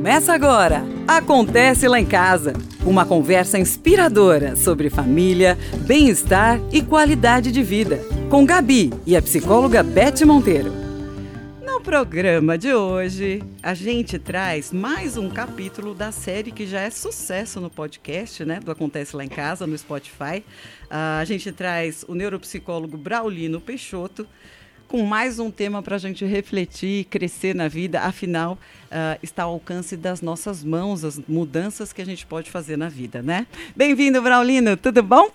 Começa agora! Acontece lá em casa. Uma conversa inspiradora sobre família, bem-estar e qualidade de vida. Com Gabi e a psicóloga Beth Monteiro. No programa de hoje, a gente traz mais um capítulo da série que já é sucesso no podcast, né? Do Acontece Lá em Casa, no Spotify. Uh, a gente traz o neuropsicólogo Braulino Peixoto com mais um tema para a gente refletir, crescer na vida. Afinal, uh, está ao alcance das nossas mãos as mudanças que a gente pode fazer na vida, né? Bem-vindo, Braulino, tudo bom?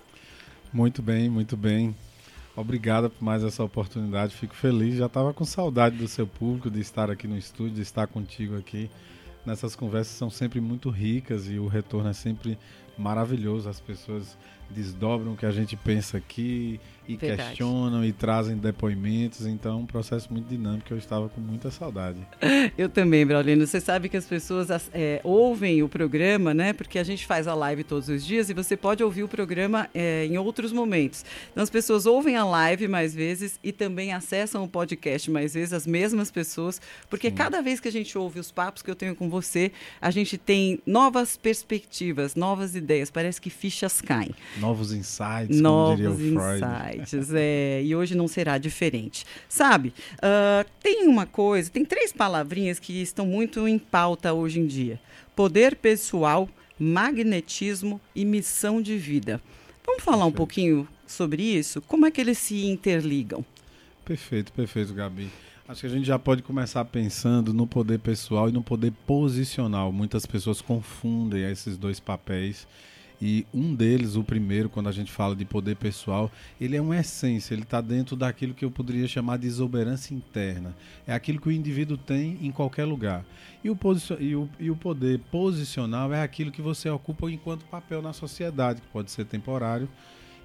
Muito bem, muito bem. Obrigado por mais essa oportunidade. Fico feliz. Já estava com saudade do seu público, de estar aqui no estúdio, de estar contigo aqui. Nessas conversas são sempre muito ricas e o retorno é sempre maravilhoso. As pessoas desdobram o que a gente pensa aqui e Verdade. questionam e trazem depoimentos. Então, é um processo muito dinâmico. Eu estava com muita saudade. Eu também, Braulino. Você sabe que as pessoas é, ouvem o programa, né? Porque a gente faz a live todos os dias e você pode ouvir o programa é, em outros momentos. Então, as pessoas ouvem a live mais vezes e também acessam o podcast mais vezes, as mesmas pessoas, porque Sim. cada vez que a gente ouve os papos que eu tenho com você, a gente tem novas perspectivas, novas ideias. Parece que fichas caem. Novos insights, Novos como diria o Freud. insights insights, é, e hoje não será diferente. Sabe, uh, tem uma coisa, tem três palavrinhas que estão muito em pauta hoje em dia: poder pessoal, magnetismo e missão de vida. Vamos falar perfeito. um pouquinho sobre isso? Como é que eles se interligam? Perfeito, perfeito, Gabi. Acho que a gente já pode começar pensando no poder pessoal e no poder posicional. Muitas pessoas confundem esses dois papéis e um deles, o primeiro, quando a gente fala de poder pessoal, ele é uma essência, ele está dentro daquilo que eu poderia chamar de exuberância interna. É aquilo que o indivíduo tem em qualquer lugar. E o, e o, e o poder posicional é aquilo que você ocupa enquanto papel na sociedade, que pode ser temporário,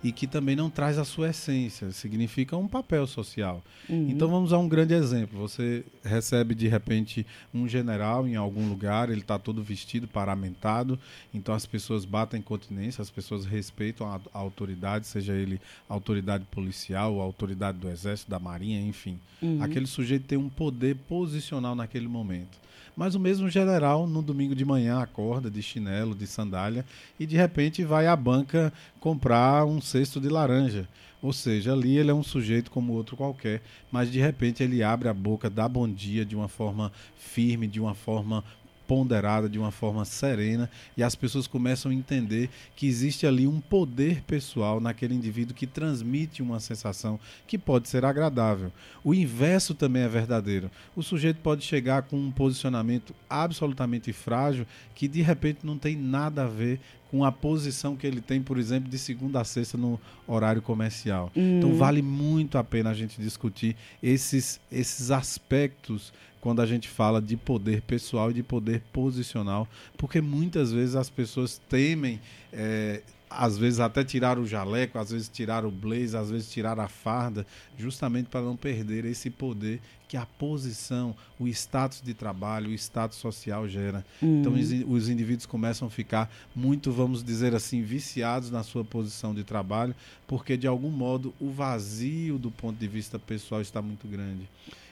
e que também não traz a sua essência, significa um papel social. Uhum. Então vamos a um grande exemplo. Você recebe de repente um general em algum lugar, ele está todo vestido, paramentado, então as pessoas batem continência, as pessoas respeitam a, a autoridade, seja ele autoridade policial, autoridade do exército, da marinha, enfim. Uhum. Aquele sujeito tem um poder posicional naquele momento. Mas o mesmo general, no domingo de manhã, acorda de chinelo, de sandália e de repente vai à banca comprar um cesto de laranja. Ou seja, ali ele é um sujeito como outro qualquer, mas de repente ele abre a boca, dá bom dia de uma forma firme, de uma forma ponderada, de uma forma serena, e as pessoas começam a entender que existe ali um poder pessoal naquele indivíduo que transmite uma sensação que pode ser agradável. O inverso também é verdadeiro. O sujeito pode chegar com um posicionamento absolutamente frágil que de repente não tem nada a ver com a posição que ele tem, por exemplo, de segunda a sexta no horário comercial. Hum. Então vale muito a pena a gente discutir esses, esses aspectos quando a gente fala de poder pessoal e de poder posicional, porque muitas vezes as pessoas temem, é, às vezes até tirar o jaleco, às vezes tirar o blazer, às vezes tirar a farda, justamente para não perder esse poder que a posição, o status de trabalho, o status social gera. Então uhum. os, os indivíduos começam a ficar muito, vamos dizer assim, viciados na sua posição de trabalho, porque de algum modo o vazio do ponto de vista pessoal está muito grande.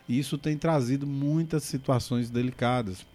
E isso tem trazido muitas situações delicadas,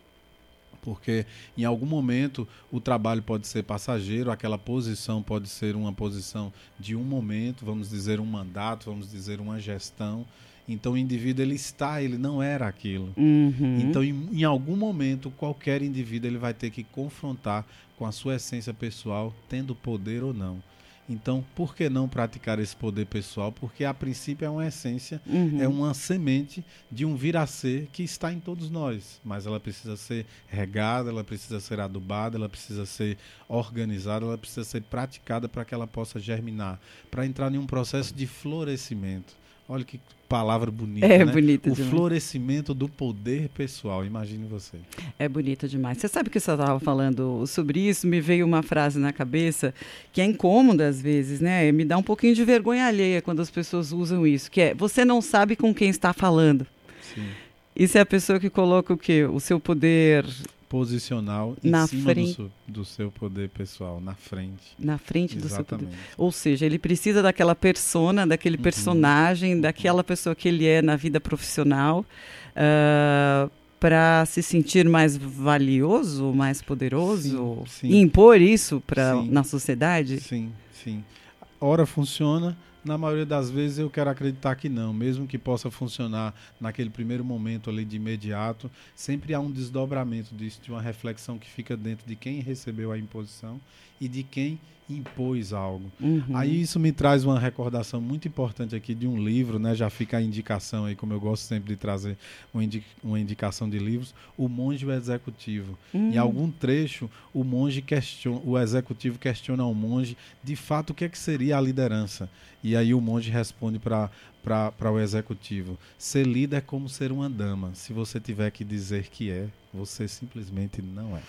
porque em algum momento o trabalho pode ser passageiro, aquela posição pode ser uma posição de um momento, vamos dizer um mandato, vamos dizer uma gestão. Então o indivíduo ele está, ele não era aquilo. Uhum. Então em, em, algum momento qualquer indivíduo ele vai ter que confrontar com a sua essência pessoal, tendo poder ou não. Então, por que não praticar esse poder pessoal? Porque a princípio é uma essência, uhum. é uma semente de um vir a ser que está em todos nós, mas ela precisa ser regada, ela precisa ser adubada, ela precisa ser organizada, ela precisa ser praticada para que ela possa germinar, para entrar em um processo de florescimento. Olha que palavra bonita, é né? bonita o demais. florescimento do poder pessoal, imagine você. É bonita demais. Você sabe que você estava falando sobre isso, me veio uma frase na cabeça que é incômoda às vezes, né? Me dá um pouquinho de vergonha alheia quando as pessoas usam isso, que é você não sabe com quem está falando. Sim. Isso é a pessoa que coloca o quê? O seu poder posicional em na cima frente, do, seu, do, seu, poder pessoal, na frente. Na frente Exatamente. do seu poder. Ou seja, ele precisa daquela persona, daquele uhum. personagem, uhum. daquela pessoa que ele é na vida profissional, uh, para se sentir mais valioso, mais poderoso, Sim, sim. e impor isso para Sim. na sociedade? Sim, sim. Ora funciona, na maioria das vezes eu quero acreditar que não, mesmo que possa funcionar naquele primeiro momento ali de imediato, sempre há um desdobramento disso, de uma reflexão que fica dentro de quem recebeu a imposição e de quem impôs algo. Uhum. Aí isso me traz uma recordação muito importante aqui de um livro, né? Já fica a indicação aí, como eu gosto sempre de trazer uma, indi uma indicação de livros, O Monge e o Executivo. Hum. Em algum trecho, o monge questiona, o executivo questiona ao monge, de fato, o que é que seria a liderança? E aí o monge responde para para o executivo: ser líder é como ser uma dama. Se você tiver que dizer que é, você simplesmente não é.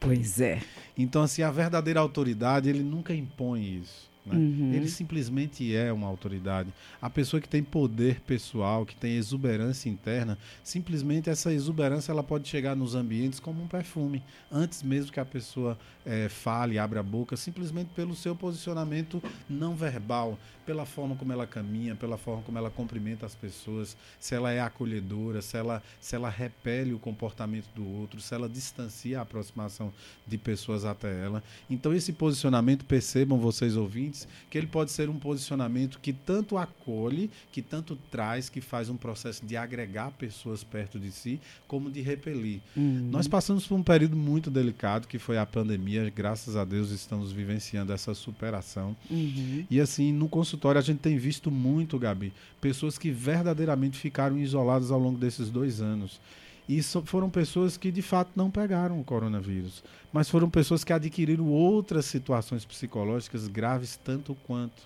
Pois é. Então, assim, a verdadeira autoridade, ele nunca impõe isso. Né? Uhum. Ele simplesmente é uma autoridade. A pessoa que tem poder pessoal, que tem exuberância interna, simplesmente essa exuberância ela pode chegar nos ambientes como um perfume. Antes mesmo que a pessoa eh, fale, abra a boca, simplesmente pelo seu posicionamento não verbal, pela forma como ela caminha, pela forma como ela cumprimenta as pessoas, se ela é acolhedora, se ela, se ela repele o comportamento do outro, se ela distancia a aproximação de pessoas até ela. Então, esse posicionamento, percebam vocês ouvintes, que ele pode ser um posicionamento que tanto acolhe, que tanto traz, que faz um processo de agregar pessoas perto de si, como de repelir. Uhum. Nós passamos por um período muito delicado, que foi a pandemia. Graças a Deus estamos vivenciando essa superação. Uhum. E assim, no consultório a gente tem visto muito, Gabi, pessoas que verdadeiramente ficaram isoladas ao longo desses dois anos. E so- foram pessoas que de fato não pegaram o coronavírus, mas foram pessoas que adquiriram outras situações psicológicas graves tanto quanto.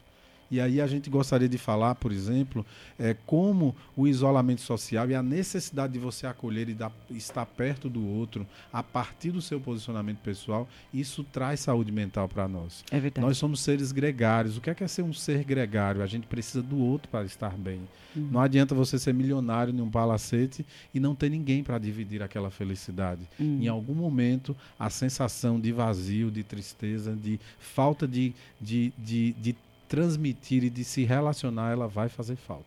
E aí a gente gostaria de falar, por exemplo, é, como o isolamento social e a necessidade de você acolher e dar- estar perto do outro a partir do seu posicionamento pessoal, isso traz saúde mental para nós. É verdade. Nós somos seres gregários. O que é, que é ser um ser gregário? A gente precisa do outro para estar bem. Uhum. Não adianta você ser milionário em um palacete e não ter ninguém para dividir aquela felicidade. Uhum. Em algum momento, a sensação de vazio, de tristeza, de falta de, de, de, de transmitir e de se relacionar, ela vai fazer falta.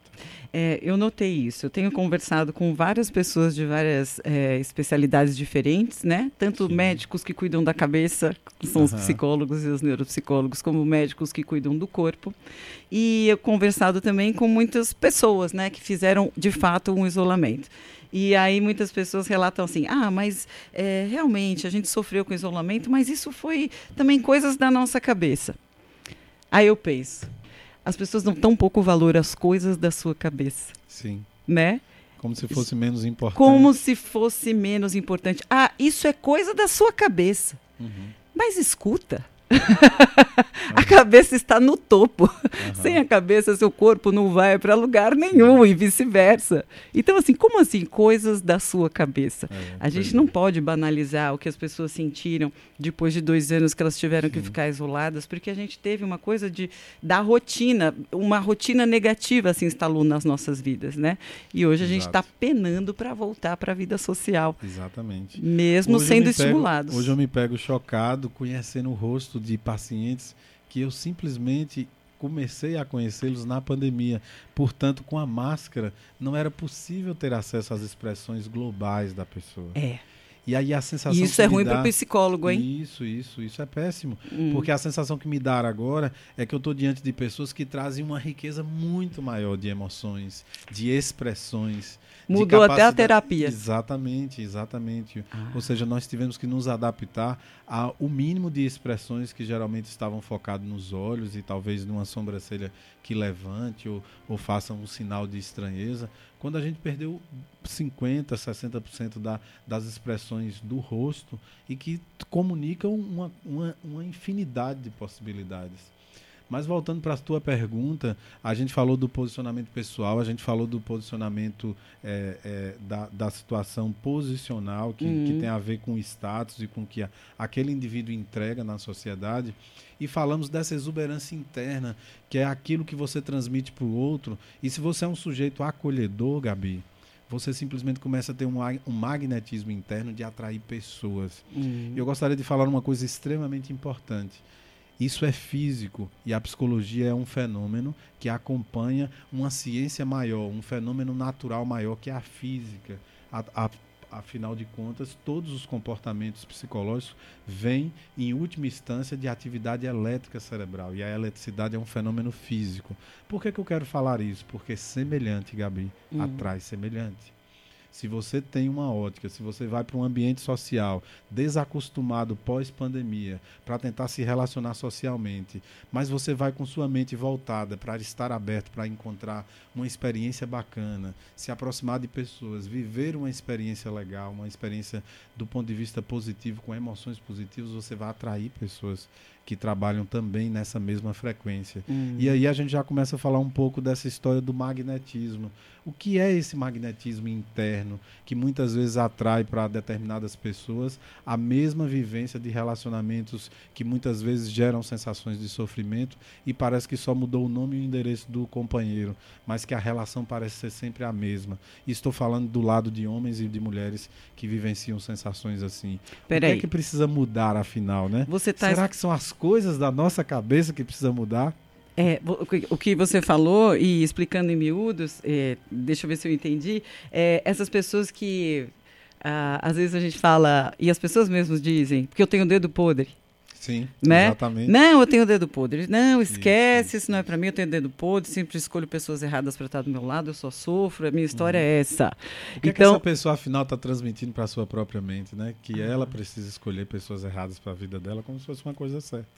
É, eu notei isso. Eu tenho conversado com várias pessoas de várias é, especialidades diferentes, né? Tanto Sim. médicos que cuidam da cabeça, que são os Aham. psicólogos e os neuropsicólogos, como médicos que cuidam do corpo. E eu conversado também com muitas pessoas, né, que fizeram de fato um isolamento. E aí muitas pessoas relatam assim: ah, mas é, realmente a gente sofreu com isolamento, mas isso foi também coisas da nossa cabeça. Aí eu penso, as pessoas dão tão pouco valor às coisas da sua cabeça, Sim. né? Como se fosse menos importante. Como se fosse menos importante. Ah, isso é coisa da sua cabeça. Uhum. Mas escuta. a cabeça está no topo. Aham. Sem a cabeça, seu corpo não vai para lugar nenhum e vice-versa. Então, assim, como assim? Coisas da sua cabeça. É, A gente não é. pode banalizar o que as pessoas sentiram depois de dois anos que elas tiveram que Sim. ficar isoladas, porque a gente teve uma coisa de da rotina, uma rotina negativa se instalou nas nossas vidas, né? E hoje a gente está Exato. penando para voltar para a vida social, Exatamente. mesmo Hoje sendo estimulados. Hoje eu me pego chocado conhecendo o rosto de pacientes que eu simplesmente comecei a conhecê-los na pandemia. Portanto, com a máscara, não era possível ter acesso às expressões globais da pessoa. É. E aí a sensação isso que é ruim dá- para o psicólogo, hein? Isso, isso, isso é péssimo. Hum. Porque a sensação que me dá agora é que eu estou diante de pessoas que trazem uma riqueza muito maior de emoções, de expressões. de Mudou até a capacidade- terapia. Exatamente, exatamente. Ah. Ou seja, nós tivemos que nos adaptar ao mínimo de expressões que geralmente estavam focadas nos olhos e talvez numa sobrancelha que levante ou, ou faça um sinal de estranheza. Quando a gente perdeu 50%, 60% da, das expressões do rosto e que comunicam uma, uma, uma infinidade de possibilidades. Mas voltando para a tua pergunta, a gente falou do posicionamento pessoal, a gente falou do posicionamento é, é, da, da situação posicional, que, Uhum. que tem a ver com o status e com o que a- aquele indivíduo entrega na sociedade. E falamos dessa exuberância interna, que é aquilo que você transmite para o outro. E se você é um sujeito acolhedor, Gabi, você simplesmente começa a ter um, um magnetismo interno de atrair pessoas. Hum. Eu gostaria de falar uma coisa extremamente importante. Isso é físico e a psicologia é um fenômeno que acompanha uma ciência maior, um fenômeno natural maior que é a física. A, a- afinal de contas, todos os comportamentos psicológicos vêm, em última instância, de atividade elétrica cerebral. E a eletricidade é um fenômeno físico. Por que, que eu quero falar isso? Porque semelhante, Gabi, uhum. atrai semelhante. Se você tem uma ótica, se você vai para um ambiente social desacostumado pós-pandemia para tentar se relacionar socialmente, mas você vai com sua mente voltada para estar aberto para encontrar uma experiência bacana, se aproximar de pessoas, viver uma experiência legal, uma experiência do ponto de vista positivo, com emoções positivas, você vai atrair pessoas que trabalham também nessa mesma frequência. Uhum. E aí a gente já começa a falar um pouco dessa história do magnetismo. O que é esse magnetismo interno que muitas vezes atrai para determinadas pessoas a mesma vivência de relacionamentos que muitas vezes geram sensações de sofrimento e parece que só mudou o nome e o endereço do companheiro, mas que a relação parece ser sempre a mesma. E estou falando do lado de homens e de mulheres que vivenciam sensações assim. Peraí. O que é que precisa mudar afinal, né? Você tá Será que são as coisas da nossa cabeça que precisa mudar? É, o que você falou, e explicando em miúdos, é, deixa eu ver se eu entendi, é, essas pessoas que ah, às vezes a gente fala, e as pessoas mesmas dizem, porque eu tenho o dedo podre. Sim, né? exatamente. Não, eu tenho o dedo podre. Não, esquece, isso, isso não é para mim, eu tenho o dedo podre, sempre escolho pessoas erradas para estar do meu lado, eu só sofro, a minha história uhum. é essa. O que, então, é que então essa pessoa, afinal, está transmitindo para a sua própria mente, né? Que ela precisa escolher pessoas erradas para a vida dela como se fosse uma coisa certa.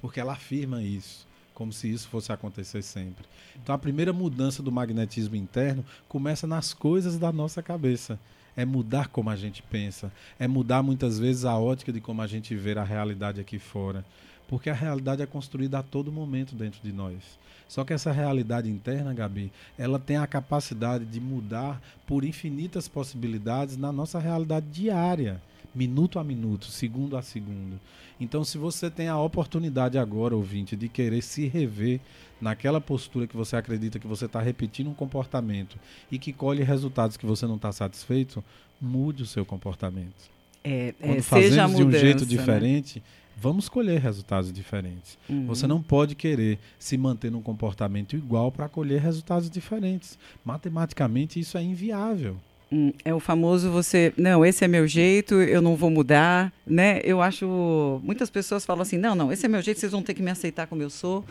Porque ela afirma isso como se isso fosse acontecer sempre. Então a primeira mudança do magnetismo interno começa nas coisas da nossa cabeça. É mudar como a gente pensa, é mudar muitas vezes a ótica de como a gente vê a realidade aqui fora. Porque a realidade é construída a todo momento dentro de nós. Só que essa realidade interna, Gabi, ela tem a capacidade de mudar por infinitas possibilidades na nossa realidade diária minuto a minuto, segundo a segundo. Então, se você tem a oportunidade agora, ouvinte, de querer se rever naquela postura que você acredita que você está repetindo um comportamento e que colhe resultados que você não está satisfeito, mude o seu comportamento. É, é, Quando fazemos de um jeito né? diferente, né? vamos colher resultados diferentes. Uhum. Você não pode querer se manter num comportamento igual para colher resultados diferentes. Matematicamente, isso é inviável. Hum, é o famoso você, não, esse é meu jeito, eu não vou mudar, né? Eu acho, muitas pessoas falam assim, não, não, esse é meu jeito, vocês vão ter que me aceitar como eu sou,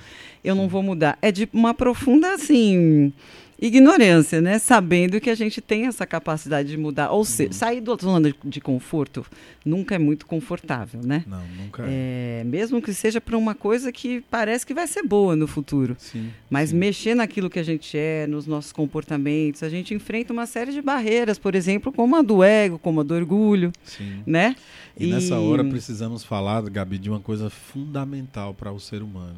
eu não vou mudar. É de uma profunda, assim, ignorância, né? Sabendo que a gente tem essa capacidade de mudar. Ou seja, uhum. sair da zona de conforto nunca é muito confortável, né? Não, nunca é. é mesmo que seja para uma coisa que parece que vai ser boa no futuro. Sim, Mas sim. mexer naquilo que a gente é, nos nossos comportamentos, a gente enfrenta uma série de barreiras, por exemplo, como a do ego, como a do orgulho, sim. né? E, e nessa hora precisamos falar, Gabi, de uma coisa fundamental para o ser humano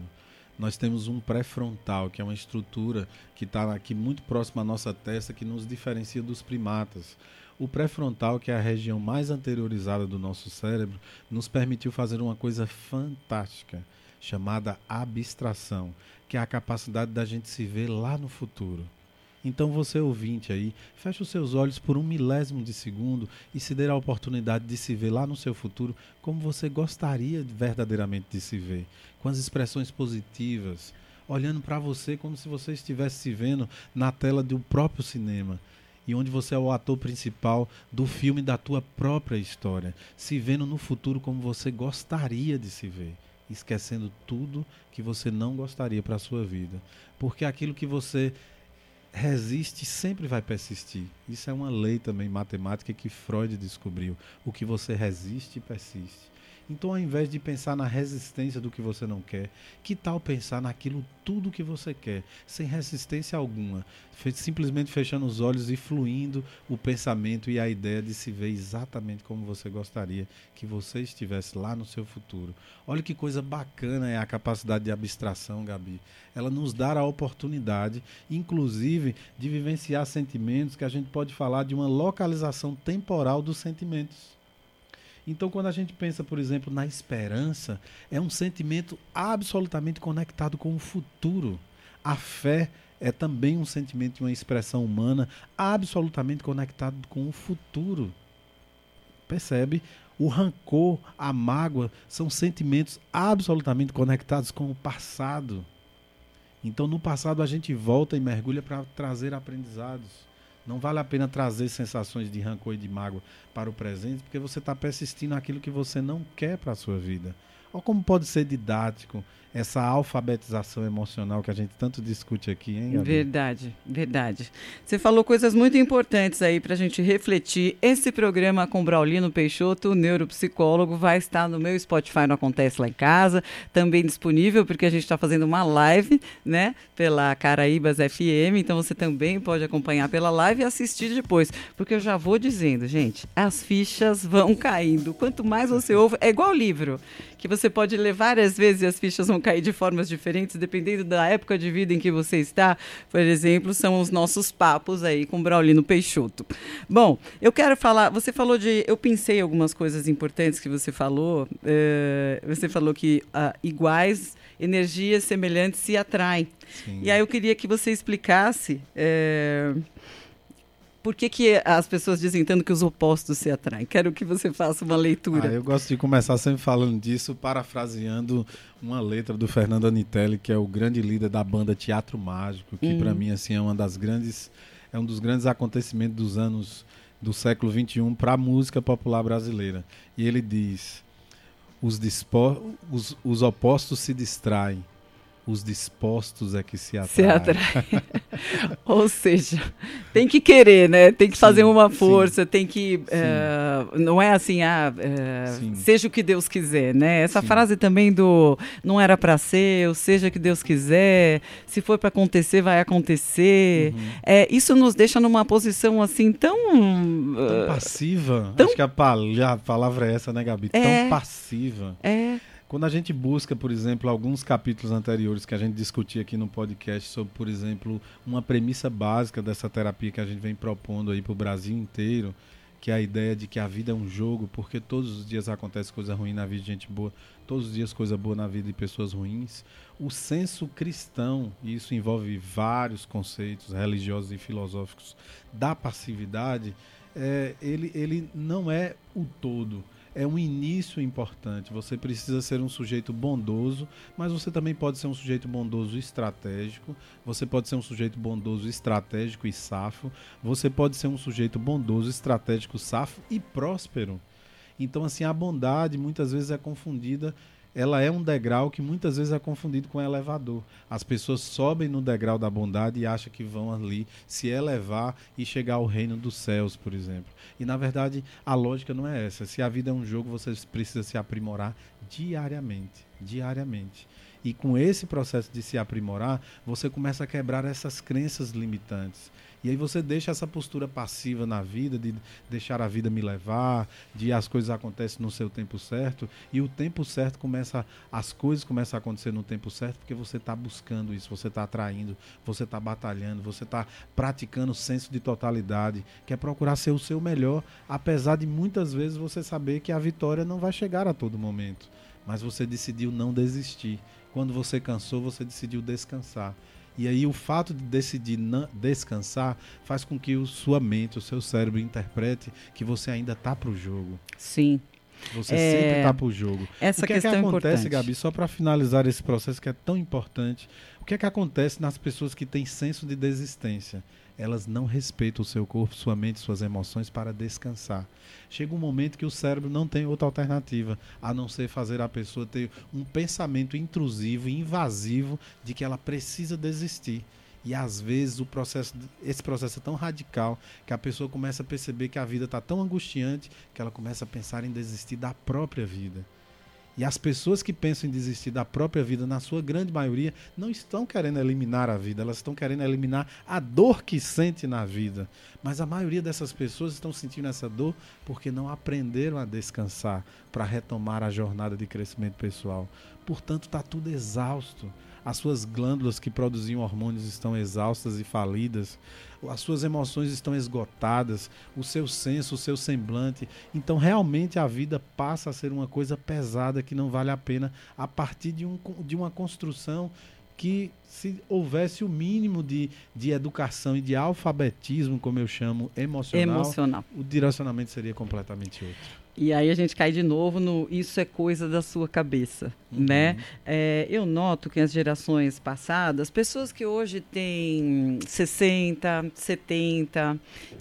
nós temos um pré-frontal, que é uma estrutura que está aqui muito próximo à nossa testa, que nos diferencia dos primatas. O pré-frontal, que é a região mais anteriorizada do nosso cérebro, nos permitiu fazer uma coisa fantástica, chamada abstração, que é a capacidade da gente se ver lá no futuro. Então você ouvinte aí, feche os seus olhos por um milésimo de segundo e se dê a oportunidade de se ver lá no seu futuro como você gostaria verdadeiramente de se ver, com as expressões positivas, olhando para você como se você estivesse se vendo na tela do próprio cinema e onde você é o ator principal do filme da tua própria história, se vendo no futuro como você gostaria de se ver, esquecendo tudo que você não gostaria para a sua vida, porque aquilo que você resiste sempre vai persistir. Isso é uma lei também matemática que Freud descobriu. O que você resiste, persiste. Então, ao invés de pensar na resistência do que você não quer, que tal pensar naquilo tudo que você quer, sem resistência alguma, simplesmente fechando os olhos e fluindo o pensamento e a ideia de se ver exatamente como você gostaria que você estivesse lá no seu futuro. Olha que coisa bacana é a capacidade de abstração, Gabi. Ela nos dá a oportunidade, inclusive, de vivenciar sentimentos que a gente pode falar de uma localização temporal dos sentimentos. Então, quando a gente pensa, por exemplo, na esperança, é um sentimento absolutamente conectado com o futuro. A fé é também um sentimento e uma expressão humana absolutamente conectado com o futuro. Percebe? O rancor, a mágoa são sentimentos absolutamente conectados com o passado. Então, no passado, a gente volta e mergulha para trazer aprendizados. Não vale a pena trazer sensações de rancor e de mágoa para o presente, porque você está persistindo naquilo que você não quer para a sua vida. Olha como pode ser didático essa alfabetização emocional que a gente tanto discute aqui, hein, Gabi? Verdade, verdade. Você falou coisas muito importantes aí para a gente refletir. Esse programa com Braulino Peixoto, neuropsicólogo, vai estar no meu Spotify, não acontece lá em casa, também disponível, porque a gente está fazendo uma live, né, pela Caraíbas FM, então você também pode acompanhar pela live e assistir depois, porque eu já vou dizendo, gente, as fichas vão caindo. Quanto mais você ouve, é igual livro, que você pode ler várias vezes e as fichas vão cair de formas diferentes, dependendo da época de vida em que você está. Por exemplo, são os nossos papos aí com Braulino Peixoto. Bom, eu quero falar. Você falou de. Eu pensei algumas coisas importantes que você falou. Uh, você falou que uh, iguais energias semelhantes se atraem. Sim. E aí eu queria que você explicasse. Uh, por que, que as pessoas dizem tanto que os opostos se atraem? Quero que você faça uma leitura. Ah, eu gosto de começar sempre falando disso, parafraseando uma letra do Fernando Anitelli, que é o grande líder da banda Teatro Mágico, que para uhum. mim assim é uma das grandes é um dos grandes acontecimentos dos anos do século 21 para a música popular brasileira. E ele diz: os, os, os opostos se distraem, os dispostos é que se atraem. Se atrai. Ou seja, tem que querer, né? Tem que sim, fazer uma força, sim, tem que. Uh, não é assim, ah, uh, seja o que Deus quiser, né? Essa sim. frase também do não era para ser, ou seja o que Deus quiser, se for para acontecer, vai acontecer. Uhum. É, isso nos deixa numa posição assim tão. Tão passiva. Tão... Acho que a, a palavra é essa, né, Gabi? É, tão passiva. É. Quando a gente busca, por exemplo, alguns capítulos anteriores que a gente discutia aqui no podcast sobre, por exemplo, uma premissa básica dessa terapia que a gente vem propondo aí para o Brasil inteiro, que é a ideia de que a vida é um jogo, porque todos os dias acontece coisa ruim na vida de gente boa, todos os dias coisa boa na vida de pessoas ruins. O senso cristão, e isso envolve vários conceitos religiosos e filosóficos da passividade, é, ele, ele não é o todo é um início importante. Você precisa ser um sujeito bondoso, mas você também pode ser um sujeito bondoso estratégico. Você pode ser um sujeito bondoso estratégico e safo. Você pode ser um sujeito bondoso, estratégico, safo e próspero. Então, assim, a bondade muitas vezes é confundida ela é um degrau que muitas vezes é confundido com elevador. As pessoas sobem no degrau da bondade e acham que vão ali se elevar e chegar ao reino dos céus, por exemplo. E na verdade, a lógica não é essa. Se a vida é um jogo, você precisa se aprimorar diariamente, diariamente. E com esse processo de se aprimorar, você começa a quebrar essas crenças limitantes. E aí você deixa essa postura passiva na vida, de deixar a vida me levar, de as coisas acontecem no seu tempo certo, e o tempo certo começa, as coisas começam a acontecer no tempo certo porque você está buscando isso, você está atraindo, você está batalhando, você está praticando o senso de totalidade, que é procurar ser o seu melhor, apesar de muitas vezes você saber que a vitória não vai chegar a todo momento. Mas você decidiu não desistir. Quando você cansou, você decidiu descansar. E aí o fato de decidir descansar faz com que o sua mente, o seu cérebro interprete que você ainda está para o jogo. Sim. Você é... sempre está para o jogo. Essa o que questão é que acontece, importante. Gabi, só para finalizar esse processo que é tão importante, o que é que acontece nas pessoas que têm senso de desistência? Elas não respeitam o seu corpo, sua mente, suas emoções para descansar. Chega um momento que o cérebro não tem outra alternativa a não ser fazer a pessoa ter um pensamento intrusivo e invasivo de que ela precisa desistir. E às vezes o processo, esse processo é tão radical que a pessoa começa a perceber que a vida está tão angustiante que ela começa a pensar em desistir da própria vida. E as pessoas que pensam em desistir da própria vida, na sua grande maioria, não estão querendo eliminar a vida, elas estão querendo eliminar a dor que sente na vida. Mas a maioria dessas pessoas estão sentindo essa dor porque não aprenderam a descansar para retomar a jornada de crescimento pessoal. Portanto, está tudo exausto as suas glândulas que produziam hormônios estão exaustas e falidas, as suas emoções estão esgotadas, o seu senso, o seu semblante. Então, realmente, a vida passa a ser uma coisa pesada que não vale a pena a partir de, um, de uma construção que se houvesse o mínimo de, de educação e de alfabetismo, como eu chamo, emocional, emocional, o direcionamento seria completamente outro. E aí a gente cai de novo no isso é coisa da sua cabeça, uhum. né? É, eu noto que as gerações passadas, pessoas que hoje têm 60, 70,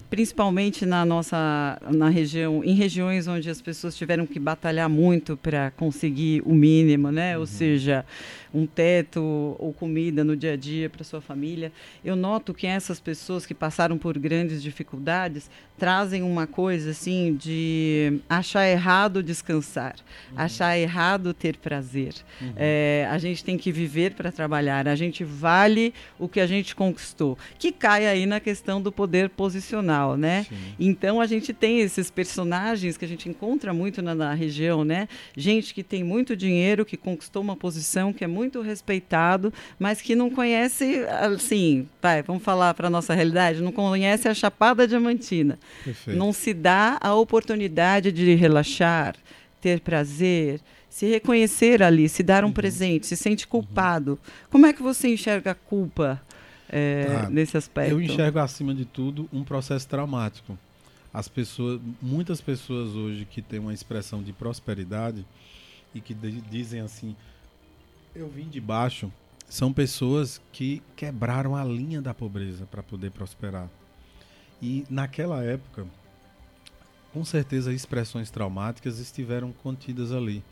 principalmente na nossa na região, em regiões onde as pessoas tiveram que batalhar muito para conseguir o mínimo, né? Uhum. Ou seja, um teto ou comida no dia a dia para sua família. Eu noto que essas pessoas que passaram por grandes dificuldades trazem uma coisa assim de achar errado descansar, uhum. achar errado ter prazer. Uhum. É, a gente tem que viver para trabalhar, a gente vale o que a gente conquistou, que cai aí na questão do poder posicional, né? Sim. Então a gente tem esses personagens que a gente encontra muito na, na região, né? Gente que tem muito dinheiro, que conquistou uma posição que é muito respeitado, mas que não conhece, assim, vai, vamos falar para nossa realidade, não conhece a Chapada Diamantina. Perfeito. Não se dá a oportunidade de relaxar, ter prazer, se reconhecer ali, se dar um uhum. presente, se sente uhum. culpado. Uhum. Como é que você enxerga a culpa é, nesse aspecto? Eu enxergo acima de tudo um processo traumático. As pessoas, muitas pessoas hoje que têm uma expressão de prosperidade e que dizem assim, eu vim de baixo, são pessoas que quebraram a linha da pobreza para poder prosperar. E naquela época, com certeza expressões traumáticas estiveram contidas ali.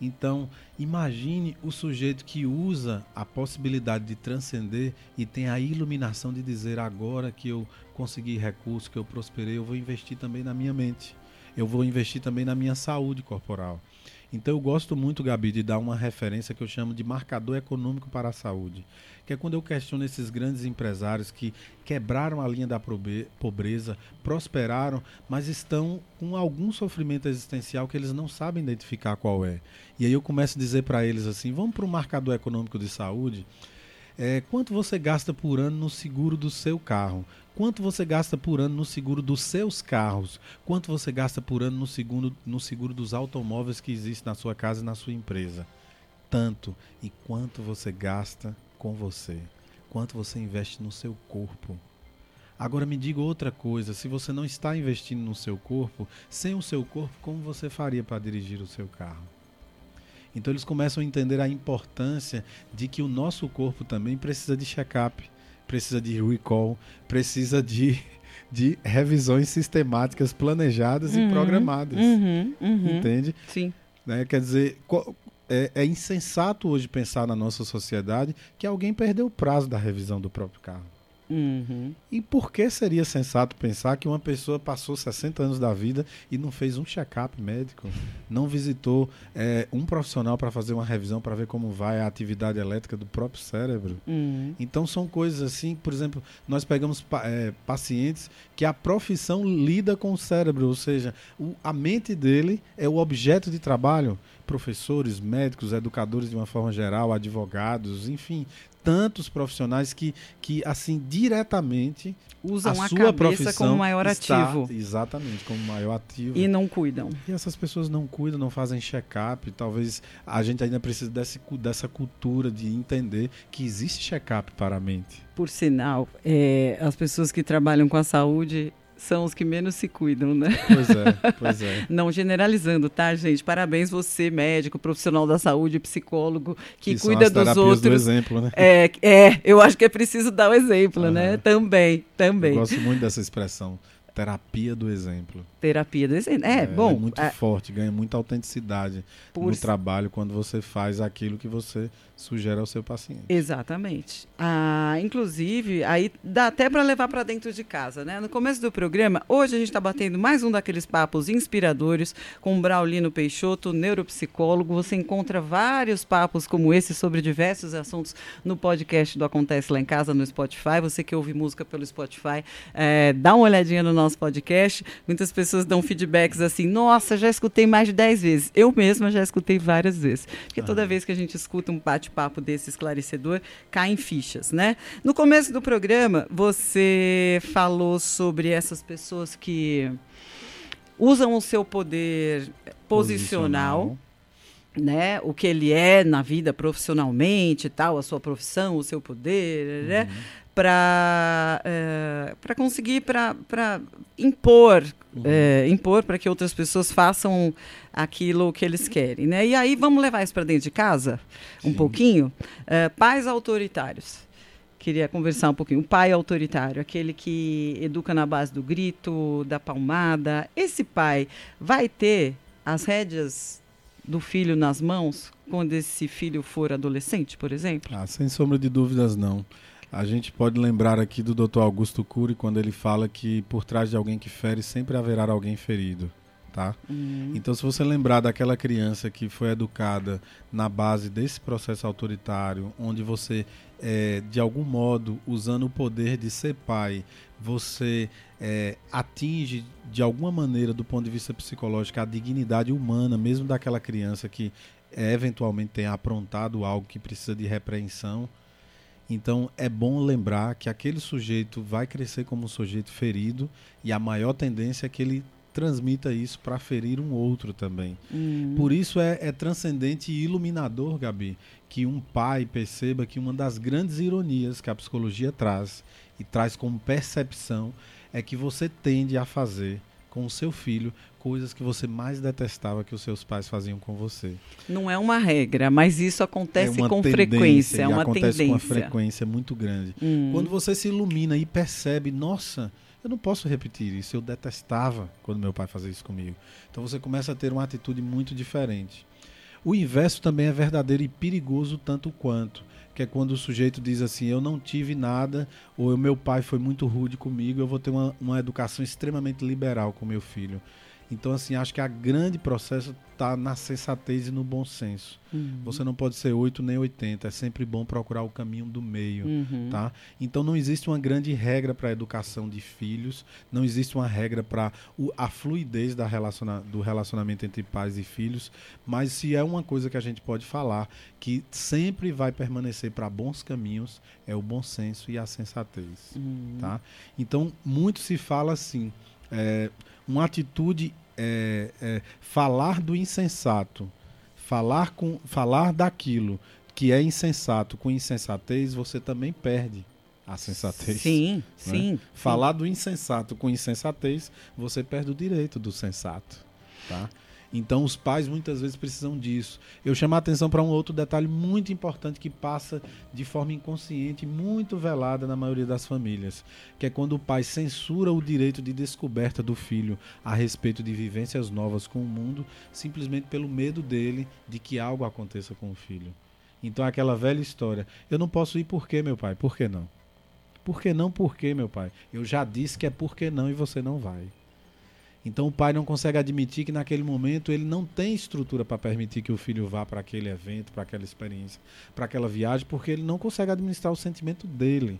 Então, imagine o sujeito que usa a possibilidade de transcender e tem a iluminação de dizer agora que eu consegui recursos, que eu prosperei, eu vou investir também na minha mente. Eu vou investir também na minha saúde corporal. Então eu gosto muito, Gabi, de dar uma referência que eu chamo de marcador econômico para a saúde, que é quando eu questiono esses grandes empresários que quebraram a linha da pobreza, prosperaram, mas estão com algum sofrimento existencial que eles não sabem identificar qual é. E aí eu começo a dizer para eles assim: vamos para o marcador econômico de saúde. É, quanto você gasta por ano no seguro do seu carro? Quanto você gasta por ano no seguro dos seus carros? Quanto você gasta por ano no seguro, no seguro dos automóveis que existem na sua casa e na sua empresa? Tanto. E quanto você gasta com você? Quanto você investe no seu corpo? Agora me diga outra coisa: se você não está investindo no seu corpo, sem o seu corpo, como você faria para dirigir o seu carro? Então eles começam a entender a importância de que o nosso corpo também precisa de check-up precisa de recall, precisa de, de revisões sistemáticas planejadas uhum, e programadas. Uhum, uhum, entende? Sim. Né? Quer dizer, é, é insensato hoje pensar na nossa sociedade que alguém perdeu o prazo da revisão do próprio carro. Uhum. E por que seria sensato pensar que uma pessoa passou 60 anos da vida e não fez um check-up médico, não visitou é, um profissional para fazer uma revisão para ver como vai a atividade elétrica do próprio cérebro? Uhum. Então são coisas assim, por exemplo, nós pegamos é, pacientes que a profissão lida com o cérebro, ou seja, o, a mente dele é o objeto de trabalho professores, médicos, educadores de uma forma geral, advogados, enfim, tantos profissionais que, que assim, diretamente usam a, a sua profissão como maior está, ativo. Exatamente, como maior ativo. E não cuidam. E essas pessoas não cuidam, não fazem check-up. Talvez a gente ainda precise desse, dessa cultura de entender que existe check-up para a mente. Por sinal, é, as pessoas que trabalham com a saúde são os que menos se cuidam, né? Pois é, pois é. Não generalizando, tá, gente? Parabéns você, médico, profissional da saúde, psicólogo, que, que cuida dos outros. Do exemplo, né? É, é, eu acho que é preciso dar o exemplo, uhum. né? Também, também. Eu gosto muito dessa expressão. Terapia do exemplo. Terapia do exemplo. É, é bom. É muito é... forte, ganha muita autenticidade Por... no trabalho quando você faz aquilo que você sugere ao seu paciente. Exatamente. Ah, inclusive, aí dá até para levar para dentro de casa, né? No começo do programa, hoje a gente está batendo mais um daqueles papos inspiradores com o Braulino Peixoto, neuropsicólogo. Você encontra vários papos como esse sobre diversos assuntos no podcast do Acontece Lá em Casa, no Spotify. Você que ouve música pelo Spotify, é, dá uma olhadinha no nosso podcast. Muitas pessoas dão feedbacks assim, nossa, já escutei mais de 10 vezes. Eu mesma já escutei várias vezes. Porque toda vez que a gente escuta um bate bate-papo desse esclarecedor caem fichas, né? No começo do programa, você falou sobre essas pessoas que usam o seu poder posicional. posicional né, o que ele é na vida profissionalmente, tal, a sua profissão, o seu poder, né, uhum. Para é, para conseguir para impor uhum. é, impor para que outras pessoas façam aquilo que eles querem, né? E aí vamos levar isso para dentro de casa um Sim. pouquinho. É, pais autoritários. Queria conversar um pouquinho. O pai autoritário, aquele que educa na base do grito, da palmada. Esse pai vai ter as rédeas do filho nas mãos quando esse filho for adolescente, por exemplo? Ah, sem sombra de dúvidas, não. A gente pode lembrar aqui do Dr. Augusto Cury quando ele fala que por trás de alguém que fere sempre haverá alguém ferido. Tá? Uhum. Então, se você lembrar daquela criança que foi educada na base desse processo autoritário, onde você, é, de algum modo, usando o poder de ser pai, você é, atinge de alguma maneira, do ponto de vista psicológico, a dignidade humana, mesmo daquela criança que é, eventualmente tenha aprontado algo que precisa de repreensão. Então é bom lembrar que aquele sujeito vai crescer como um sujeito ferido e a maior tendência é que ele transmita isso para ferir um outro também. Uhum. Por isso é, é transcendente e iluminador, Gabi, que um pai perceba que uma das grandes ironias que a psicologia traz e traz como percepção é que você tende a fazer com o seu filho coisas que você mais detestava que os seus pais faziam com você. Não é uma regra, mas isso acontece é com frequência, é uma acontece tendência. com uma frequência muito grande. Hum. Quando você se ilumina e percebe, nossa, eu não posso repetir isso, eu detestava quando meu pai fazia isso comigo. Então você começa a ter uma atitude muito diferente. O inverso também é verdadeiro e perigoso tanto quanto que é quando o sujeito diz assim: Eu não tive nada, ou meu pai foi muito rude comigo, eu vou ter uma, uma educação extremamente liberal com meu filho. Então, assim, acho que a grande processo está na sensatez e no bom senso. Uhum. Você não pode ser 8 nem 80, é sempre bom procurar o caminho do meio, uhum. tá? Então não existe uma grande regra para a educação de filhos, não existe uma regra para a fluidez da relaciona, do relacionamento entre pais e filhos, mas se é uma coisa que a gente pode falar que sempre vai permanecer para bons caminhos, é o bom senso e a sensatez, uhum. tá? Então muito se fala assim, é, uma atitude é, é, falar do insensato, falar, com, falar daquilo que é insensato com insensatez, você também perde a sensatez. Sim, né? sim. Falar sim. do insensato com insensatez, você perde o direito do sensato. Tá? Então os pais muitas vezes precisam disso. Eu chamo a atenção para um outro detalhe muito importante que passa de forma inconsciente, muito velada na maioria das famílias, que é quando o pai censura o direito de descoberta do filho a respeito de vivências novas com o mundo, simplesmente pelo medo dele de que algo aconteça com o filho. Então é aquela velha história, eu não posso ir por quê, meu pai? Por que não? Por que não? Por quê, meu pai? Eu já disse que é por que não e você não vai. Então o pai não consegue admitir que naquele momento ele não tem estrutura para permitir que o filho vá para aquele evento, para aquela experiência, para aquela viagem, porque ele não consegue administrar o sentimento dele.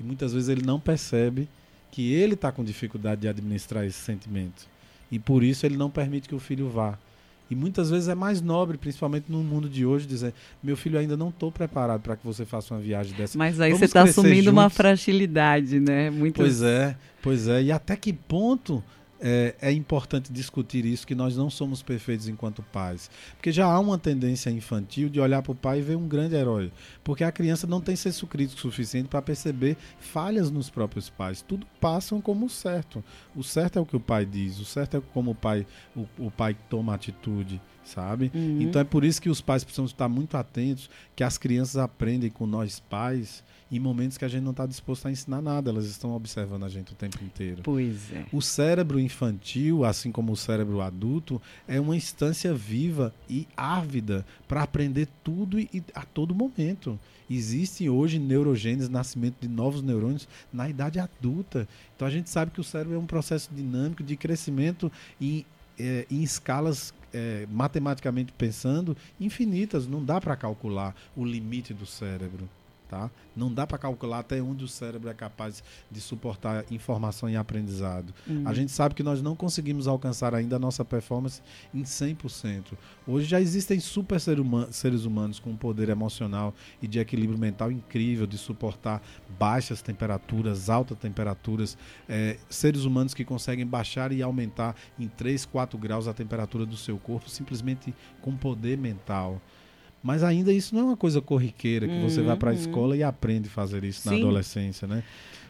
E muitas vezes ele não percebe que ele está com dificuldade de administrar esse sentimento. E por isso ele não permite que o filho vá. E muitas vezes é mais nobre, principalmente no mundo de hoje, dizer: meu filho ainda não estou preparado para que você faça uma viagem dessa. Mas aí Vamos você está assumindo juntos. uma fragilidade, né? Muitas... Pois é, pois é. E até que ponto é, é, importante discutir isso, que nós não somos perfeitos enquanto pais. Porque já há uma tendência infantil de olhar para o pai e ver um grande herói. Porque a criança não tem senso crítico suficiente para perceber falhas nos próprios pais. Tudo passam como certo. O certo é o que o pai diz, o certo é como o pai, o, o pai toma atitude, sabe? Uhum. Então é por isso que os pais precisam estar muito atentos, que as crianças aprendem com nós pais em momentos que a gente não está disposto a ensinar nada, elas estão observando a gente o tempo inteiro. Pois é. O cérebro infantil, assim como o cérebro adulto, é uma instância viva e ávida para aprender tudo e, a todo momento. Existe hoje neurogênese, nascimento de novos neurônios na idade adulta. Então a gente sabe que o cérebro é um processo dinâmico de crescimento em, é, em escalas é, matematicamente pensando, infinitas. Não dá para calcular o limite do cérebro. Tá? Não dá para calcular até onde o cérebro é capaz de suportar informação e aprendizado. Uhum. A gente sabe que nós não conseguimos alcançar ainda a nossa performance em 100%. Hoje já existem super seres humanos com um poder emocional e de equilíbrio mental incrível de suportar baixas temperaturas, altas temperaturas, é, seres humanos que conseguem baixar e aumentar em 3, 4 graus a temperatura do seu corpo simplesmente com poder mental. Mas ainda isso não é uma coisa corriqueira que uhum, você vai para a uhum. escola e aprende a fazer isso Sim. na adolescência, né?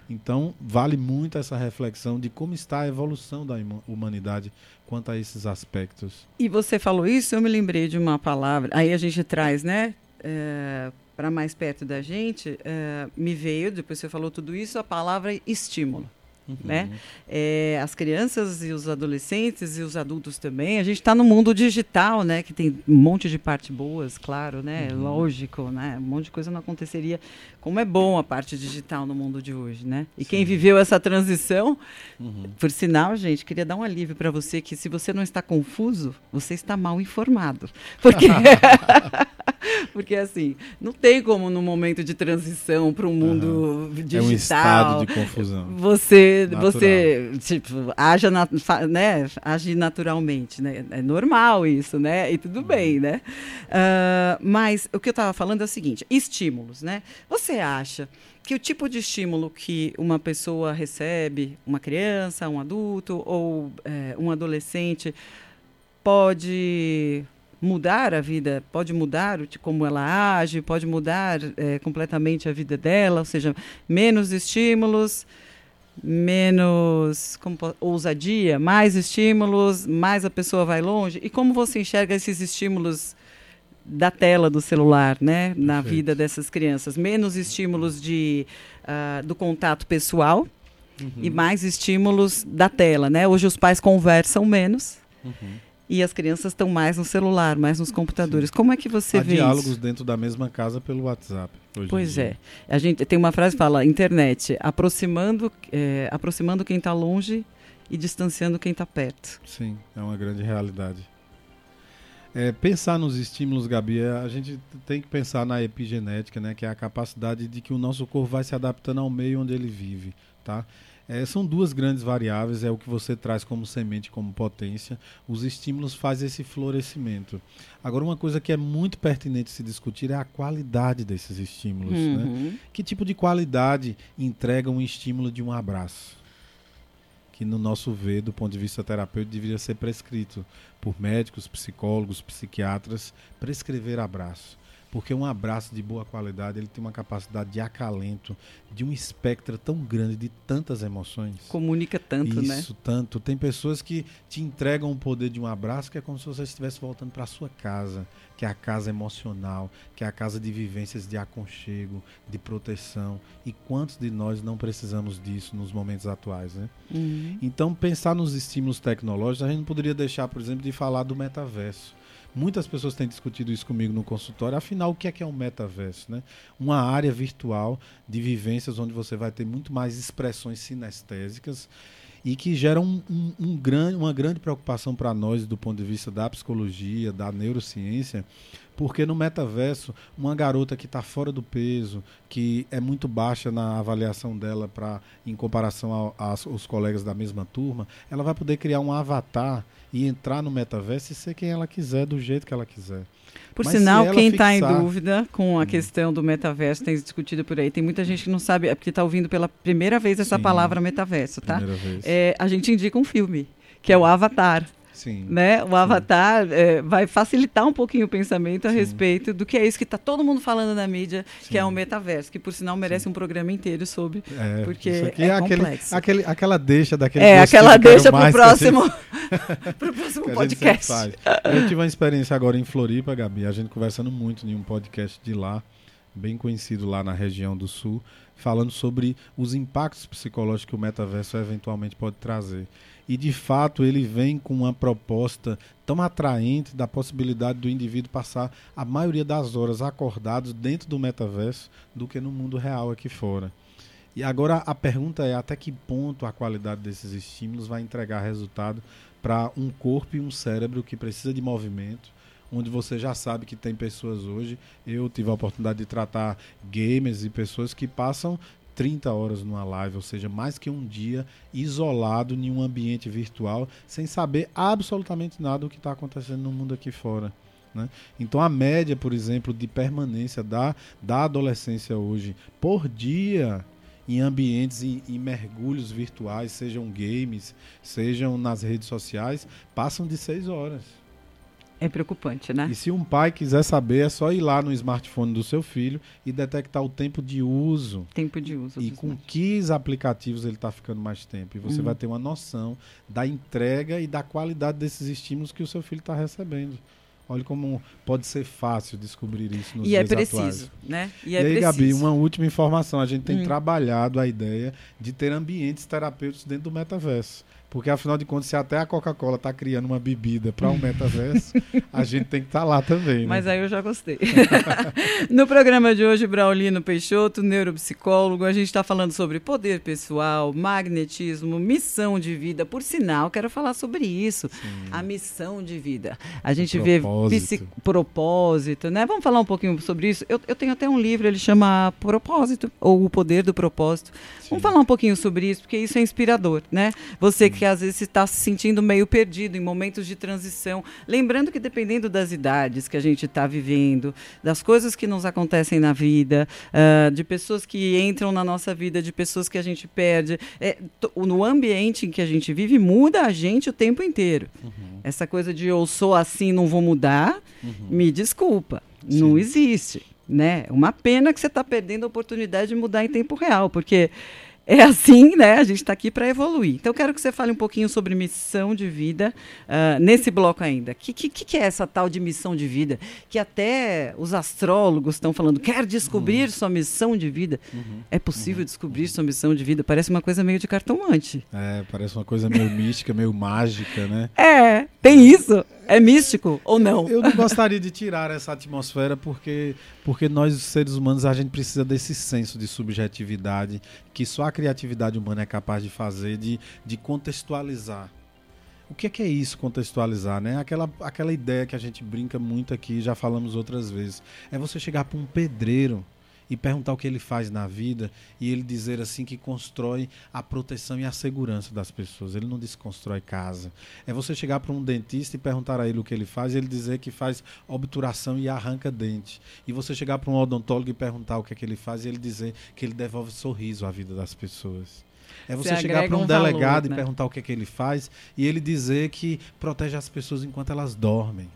Então, vale muito essa reflexão de como está a evolução da humanidade quanto a esses aspectos. E você falou isso, eu me lembrei de uma palavra, aí a gente traz, né, é, para mais perto da gente, é, me veio, depois você falou tudo isso, a palavra estímulo. Uhum. Né? É, as crianças e os adolescentes e os adultos também. A gente está no mundo digital, né? Que tem um monte de partes boas, claro, né? Uhum. Lógico, né? Um monte de coisa não aconteceria. Como é bom a parte digital no mundo de hoje, né? E Sim. quem viveu essa transição, uhum. por sinal, gente, queria dar um alívio para você que se você não está confuso, você está mal informado, porque Porque assim, não tem como no momento de transição para um mundo digital. É um estado de confusão. Você, você tipo, haja, né, age naturalmente, né? É normal isso, né? E tudo uhum. bem, né? Uh, mas o que eu estava falando é o seguinte: estímulos, né? Você acha que o tipo de estímulo que uma pessoa recebe, uma criança, um adulto ou é, um adolescente, pode mudar a vida, pode mudar como ela age, pode mudar é, completamente a vida dela, ou seja, menos estímulos, menos como, ousadia, mais estímulos, mais a pessoa vai longe. E como você enxerga esses estímulos da tela do celular, né, Perfeito. na vida dessas crianças? Menos estímulos de, uh, do contato pessoal uhum. e mais estímulos da tela, né? Hoje os pais conversam menos. Uhum e as crianças estão mais no celular, mais nos computadores. Sim. Como é que você Há vê diálogos isso? dentro da mesma casa pelo WhatsApp. pois é. A gente tem uma frase que fala internet aproximando, é, aproximando quem está longe e distanciando quem está perto. Sim, é uma grande realidade. É, pensar nos estímulos, Gabi, é, a gente tem que pensar na epigenética, né, que é a capacidade de que o nosso corpo vai se adaptando ao meio onde ele vive, tá? É, são duas grandes variáveis, é o que você traz como semente, como potência. Os estímulos fazem esse florescimento. Agora, uma coisa que é muito pertinente se discutir é a qualidade desses estímulos. Né? Uhum. Né? Que tipo de qualidade entrega um estímulo de um abraço? Que, no nosso ver, do ponto de vista terapêutico, deveria ser prescrito por médicos, psicólogos, psiquiatras, prescrever abraço porque um abraço de boa qualidade ele tem uma capacidade de acalento de um espectro tão grande de tantas emoções. Comunica tanto isso, né? Isso tanto. Tem pessoas que te entregam o poder de um abraço que é como se você estivesse voltando para sua casa que é a casa emocional que é a casa de vivências de aconchego de proteção. E quantos de nós não precisamos disso nos momentos atuais né? Uhum. então pensar nos estímulos tecnológicos a gente não poderia deixar por exemplo de falar do metaverso Muitas pessoas têm discutido isso comigo no consultório. Afinal, o que é que é um metaverso? Né? Uma área virtual de vivências onde você vai ter muito mais expressões sinestésicas e que gera um, um, um grande, uma grande preocupação para nós do ponto de vista da psicologia, da neurociência, porque no metaverso, uma garota que está fora do peso, que é muito baixa na avaliação dela pra, em comparação aos colegas da mesma turma, ela vai poder criar um avatar e entrar no metaverso e ser quem ela quiser, do jeito que ela quiser. Por Mas sinal, quem está fixar... em dúvida com a hum. questão do metaverso, tem discutido por aí, tem muita gente que não sabe, é porque está ouvindo pela primeira vez essa Sim, palavra metaverso, tá? É, a gente indica um filme, que é o Avatar. Sim. Né? O Avatar é, vai facilitar um pouquinho o pensamento a Sim. respeito do que é isso que está todo mundo falando na mídia, Sim. que é o metaverso, que por sinal merece um programa inteiro sobre, é, porque é, é aquele, aquele, aquela deixa daquele É, aquela deixa para o próximo, gente, pro próximo podcast. Eu tive uma experiência agora em Floripa, Gabi, a gente conversando muito em um podcast de lá, bem conhecido lá na região do Sul, falando sobre os impactos psicológicos que o metaverso eventualmente pode trazer. E de fato ele vem com uma proposta tão atraente da possibilidade do indivíduo passar a maioria das horas acordados dentro do metaverso do que no mundo real aqui fora. E agora a pergunta é até que ponto a qualidade desses estímulos vai entregar resultado para um corpo e um cérebro que precisa de movimento, onde você já sabe que tem pessoas hoje. Eu tive a oportunidade de tratar gamers e pessoas que passam 30 horas numa live, ou seja, mais que um dia isolado em um ambiente virtual, sem saber absolutamente nada do que está acontecendo no mundo aqui fora. Né? Então, a média, por exemplo, de permanência da, da adolescência hoje por dia em ambientes e, e, mergulhos virtuais, sejam games, sejam nas redes sociais, passam de seis horas. É preocupante, né? E se um pai quiser saber, é só ir lá no smartphone do seu filho e detectar o tempo de uso. Tempo de uso. E com que aplicativos ele está ficando mais tempo. E você uhum. vai ter uma noção da entrega e da qualidade desses estímulos que o seu filho está recebendo. Olha como pode ser fácil descobrir isso nos e é dias é preciso, atuais. né? E, e é aí, preciso. Gabi, uma última informação. A gente tem hum. trabalhado a ideia de ter ambientes terapêuticos dentro do metaverso. Porque, afinal de contas, se até a Coca-Cola está criando uma bebida para um metaverso, a gente tem que estar tá lá também. Né? Mas aí eu já gostei. no programa de hoje, Braulino Peixoto, neuropsicólogo, a gente está falando sobre poder pessoal, magnetismo, missão de vida. Por sinal, quero falar sobre isso. Sim. A missão de vida. A gente vê psic... propósito, né? Vamos falar um pouquinho sobre isso. Eu, eu, tenho até um livro, ele chama Propósito, ou O Poder do Propósito. Sim. Vamos falar um pouquinho sobre isso, porque isso é inspirador, né? Você que que às vezes está se sentindo meio perdido em momentos de transição. Lembrando que dependendo das idades que a gente está vivendo, das coisas que nos acontecem na vida, uh, de pessoas que entram na nossa vida, de pessoas que a gente perde, é, no ambiente em que a gente vive muda a gente o tempo inteiro. Uhum. Essa coisa de eu sou assim, não vou mudar, uhum. me desculpa, Sim. não existe. Né? Uma pena que você está perdendo a oportunidade de mudar em tempo real, porque é assim, né? A gente está aqui para evoluir. Então, quero que você fale um pouquinho sobre missão de vida uh, nesse bloco ainda. O que, que, que, é essa tal de missão de vida? Que até os astrólogos estão falando, quer descobrir uhum. sua missão de vida? Uhum. É possível uhum. descobrir sua missão de vida? Parece uma coisa meio de cartomante. É, parece uma coisa meio mística, meio mágica, né? É, tem isso. É místico ou não? Eu não gostaria de tirar essa atmosfera porque, porque nós, seres humanos, a gente precisa desse senso de subjetividade que só a criatividade humana é capaz de fazer, de, de contextualizar. O que é, que é isso, contextualizar? Né? Aquela, aquela ideia que a gente brinca muito aqui, já falamos outras vezes. É você chegar para um pedreiro e perguntar o que ele faz na vida e ele dizer assim que constrói a proteção e a segurança das pessoas. Ele não desconstrói casa. É você chegar para um dentista e perguntar a ele o que ele faz e ele dizer que faz obturação e arranca dente. E você chegar para um odontólogo e perguntar o que é que ele faz e ele dizer que ele devolve sorriso à vida das pessoas. É você, você chegar para um, um delegado valor, né? e perguntar o que é que ele faz e ele dizer que protege as pessoas enquanto elas dormem.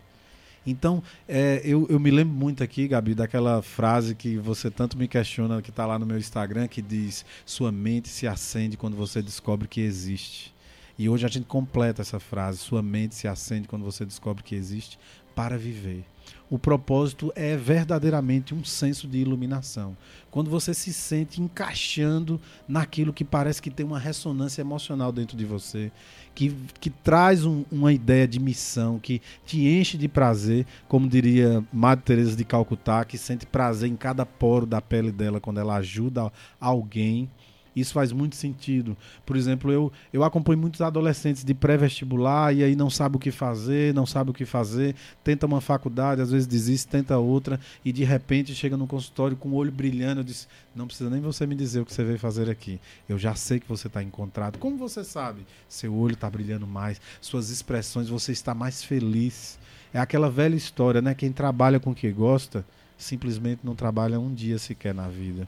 Então, é, eu, eu me lembro muito aqui, Gabi, daquela frase que você tanto me questiona, que está lá no meu Instagram, que diz: Sua mente se acende quando você descobre que existe. E hoje a gente completa essa frase: Sua mente se acende quando você descobre que existe para viver o propósito é verdadeiramente um senso de iluminação. Quando você se sente encaixando naquilo que parece que tem uma ressonância emocional dentro de você, que, que traz um, uma ideia de missão, que te enche de prazer, como diria Madre Teresa de Calcutá, que sente prazer em cada poro da pele dela quando ela ajuda alguém isso faz muito sentido. Por exemplo, eu, eu acompanho muitos adolescentes de pré-vestibular e aí não sabe o que fazer, não sabe o que fazer, tenta uma faculdade, às vezes desiste, tenta outra e de repente chega no consultório com o olho brilhando. Eu disse: Não precisa nem você me dizer o que você veio fazer aqui. Eu já sei que você está encontrado. Como você sabe? Seu olho está brilhando mais, suas expressões, você está mais feliz. É aquela velha história, né? Quem trabalha com o que gosta simplesmente não trabalha um dia sequer na vida.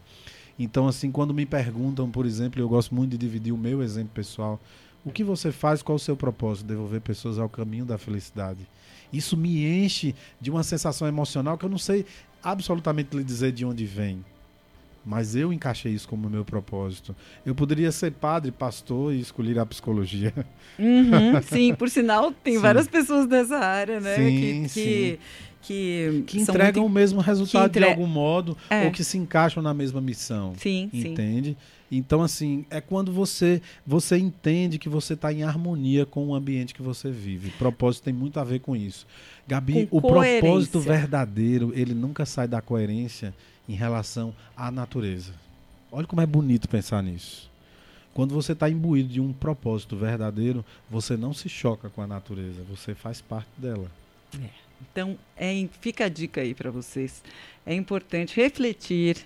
Então, assim, quando me perguntam, por exemplo, eu gosto muito de dividir o meu exemplo pessoal. O que você faz? Qual o seu propósito? Devolver pessoas ao caminho da felicidade. Isso me enche de uma sensação emocional que eu não sei absolutamente lhe dizer de onde vem. Mas eu encaixei isso como meu propósito. Eu poderia ser padre, pastor e escolher a psicologia. Uhum, sim, por sinal, tem sim. várias pessoas nessa área, né? Sim, que, que, sim que, que entregam muito... o mesmo resultado entre... de algum modo é. ou que se encaixam na mesma missão. Sim, entende? Sim. Então assim é quando você você entende que você está em harmonia com o ambiente que você vive. Propósito tem muito a ver com isso. Gabi, com o coerência. propósito verdadeiro ele nunca sai da coerência em relação à natureza. Olha como é bonito pensar nisso. Quando você está imbuído de um propósito verdadeiro, você não se choca com a natureza, você faz parte dela. É. Então, é, fica a dica aí para vocês. É importante refletir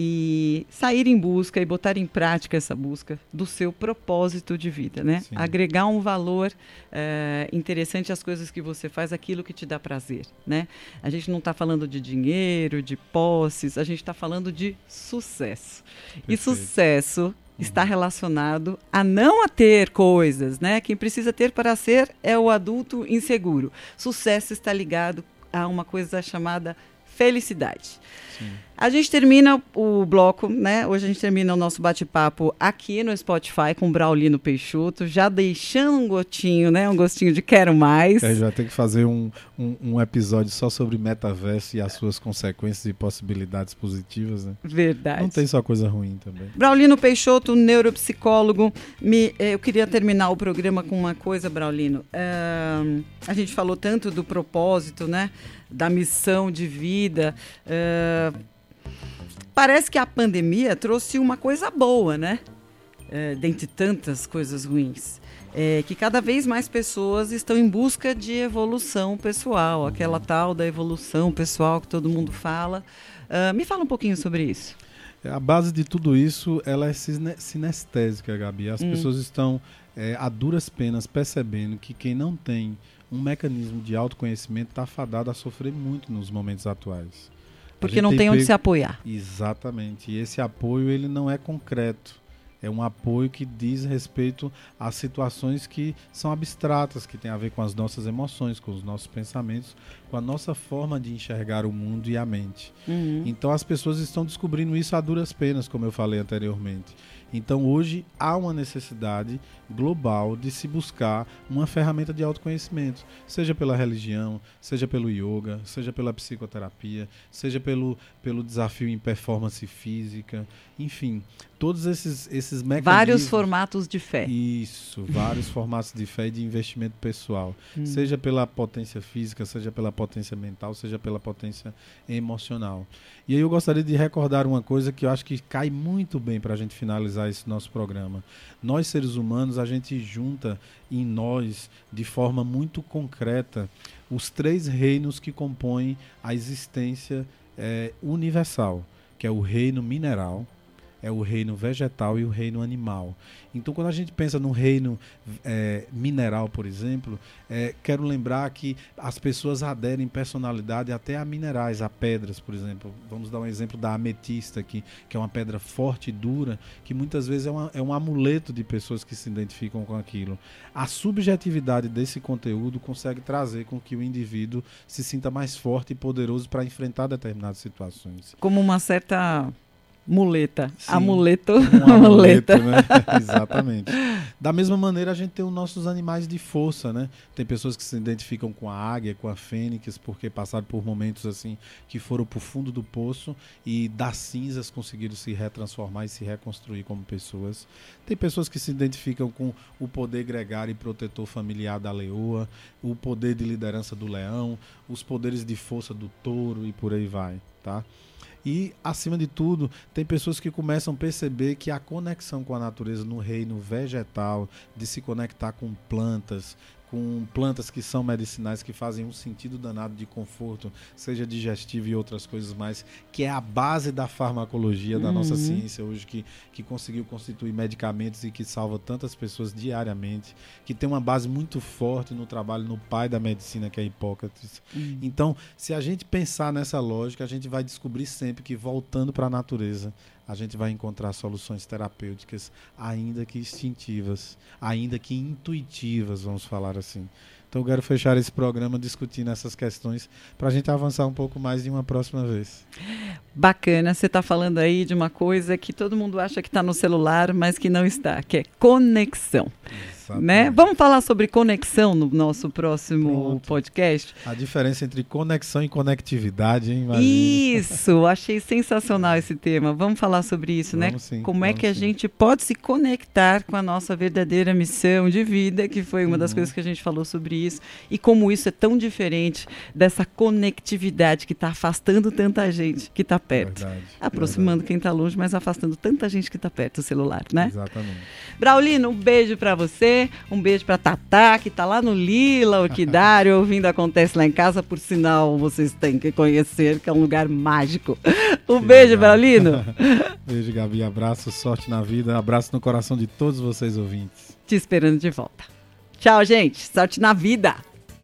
e sair em busca e botar em prática essa busca do seu propósito de vida, né? Sim. Agregar um valor é, interessante às coisas que você faz, aquilo que te dá prazer, né? A gente não está falando de dinheiro, de posses, a gente está falando de sucesso. Perfeito. E sucesso uhum. está relacionado a não a ter coisas, né? Quem precisa ter para ser é o adulto inseguro. Sucesso está ligado a uma coisa chamada felicidade. Sim. A gente termina o bloco, né? Hoje a gente termina o nosso bate-papo aqui no Spotify com Braulino Peixoto, já deixando um gotinho, né? Um gostinho de quero mais. É, já tem que fazer um, um, um, episódio só sobre metaverso e as suas consequências e possibilidades positivas, né? Verdade. Não tem só coisa ruim também. Braulino Peixoto, neuropsicólogo. Me, eh, eu queria terminar o programa com uma coisa, Braulino. Uh, a gente falou tanto do propósito, né? Da missão de vida. Uh, Parece que a pandemia trouxe uma coisa boa, né? É, dentre tantas coisas ruins. É, que cada vez mais pessoas estão em busca de evolução pessoal, aquela tal da evolução pessoal que todo mundo fala. Uh, me fala um pouquinho sobre isso. A base de tudo isso ela é sinestésica, Gabi. As hum. pessoas estão é, a duras penas percebendo que quem não tem um mecanismo de autoconhecimento está fadado a sofrer muito nos momentos atuais. Porque não tem, tem onde se apoiar. Exatamente. E esse apoio ele não é concreto. É um apoio que diz respeito a situações que são abstratas, que tem a ver com as nossas emoções, com os nossos pensamentos, com a nossa forma de enxergar o mundo e a mente. Uhum. Então as pessoas estão descobrindo isso a duras penas, como eu falei anteriormente. Então hoje há uma necessidade global de se buscar uma ferramenta de autoconhecimento, seja pela religião, seja pelo yoga, seja pela psicoterapia, seja pelo, pelo desafio em performance física, enfim, todos esses, esses mecanismos. Vários formatos de fé. Isso, vários formatos de fé e de investimento pessoal, hum. seja pela potência física, seja pela potência mental, seja pela potência emocional. E aí eu gostaria de recordar uma coisa que eu acho que cai muito bem para a gente finalizar esse nosso programa. Nós, seres humanos, a gente junta em nós, de forma muito concreta, os três reinos que compõem a existência é, universal, que é o reino mineral, é o reino vegetal e o reino animal. Então, quando a gente pensa no reino é, mineral, por exemplo, é, quero lembrar que as pessoas aderem personalidade até a minerais, a pedras, por exemplo. Vamos dar um exemplo da ametista aqui, que é uma pedra forte e dura, que muitas vezes é, uma, é um amuleto de pessoas que se identificam com aquilo. A subjetividade desse conteúdo consegue trazer com que o indivíduo se sinta mais forte e poderoso para enfrentar determinadas situações. Como uma certa muleta. Sim, amuleto. Um amuleto, né? Exatamente. Da mesma maneira, a gente tem os nossos animais de força, né? Tem pessoas que se identificam com a águia, com a fênix, porque passaram por momentos assim que foram para o fundo do poço e das cinzas conseguiram se retransformar e se reconstruir como pessoas. Tem pessoas que se identificam com o poder gregário e protetor familiar da leoa, o poder de liderança do leão, os poderes de força do touro e por aí vai, tá? E, acima de tudo, tem pessoas que começam a perceber que a conexão com a natureza no reino vegetal, de se conectar com plantas, com plantas que são medicinais, que fazem um sentido danado de conforto, seja digestivo e outras coisas mais, que é a base da farmacologia uhum. da nossa uhum. ciência hoje, que, que conseguiu constituir medicamentos e que salva tantas pessoas diariamente, que tem uma base muito forte no trabalho no pai da medicina, que é Hipócrates. Uhum. Então, se a gente pensar nessa lógica, a gente vai descobrir sempre que voltando para a natureza, a gente vai encontrar soluções terapêuticas, ainda que instintivas, ainda que intuitivas, vamos falar assim. Então eu quero fechar esse programa discutindo essas questões para a gente avançar um pouco mais de uma próxima vez. Bacana, você está falando aí de uma coisa que todo mundo acha que está no celular, mas que não está, que é conexão. Né? Vamos falar sobre conexão no nosso próximo Pronto. podcast. A diferença entre conexão e conectividade, hein? Imagina. Isso, achei sensacional esse tema. Vamos falar sobre isso, né? vamos né? Sim, Como é que a sim. gente pode se conectar com a nossa verdadeira missão de vida, que foi uma das uhum. coisas que a gente falou sobre isso e como isso é tão diferente dessa conectividade que está afastando tanta gente que está perto. Verdade, Aproximando verdade. quem está longe, mas afastando tanta gente que está perto do celular, né? Exatamente. Braulino, um beijo para você, um beijo para Tatá, que está lá no Lila Orquidário, ouvindo Acontece Lá em Casa, por sinal, vocês têm que conhecer, que é um lugar mágico. Um beijo, legal. Braulino. beijo, Gabi, abraço, sorte na vida, abraço no coração de todos vocês ouvintes. Te esperando de volta. Tchau, gente. Sorte na vida.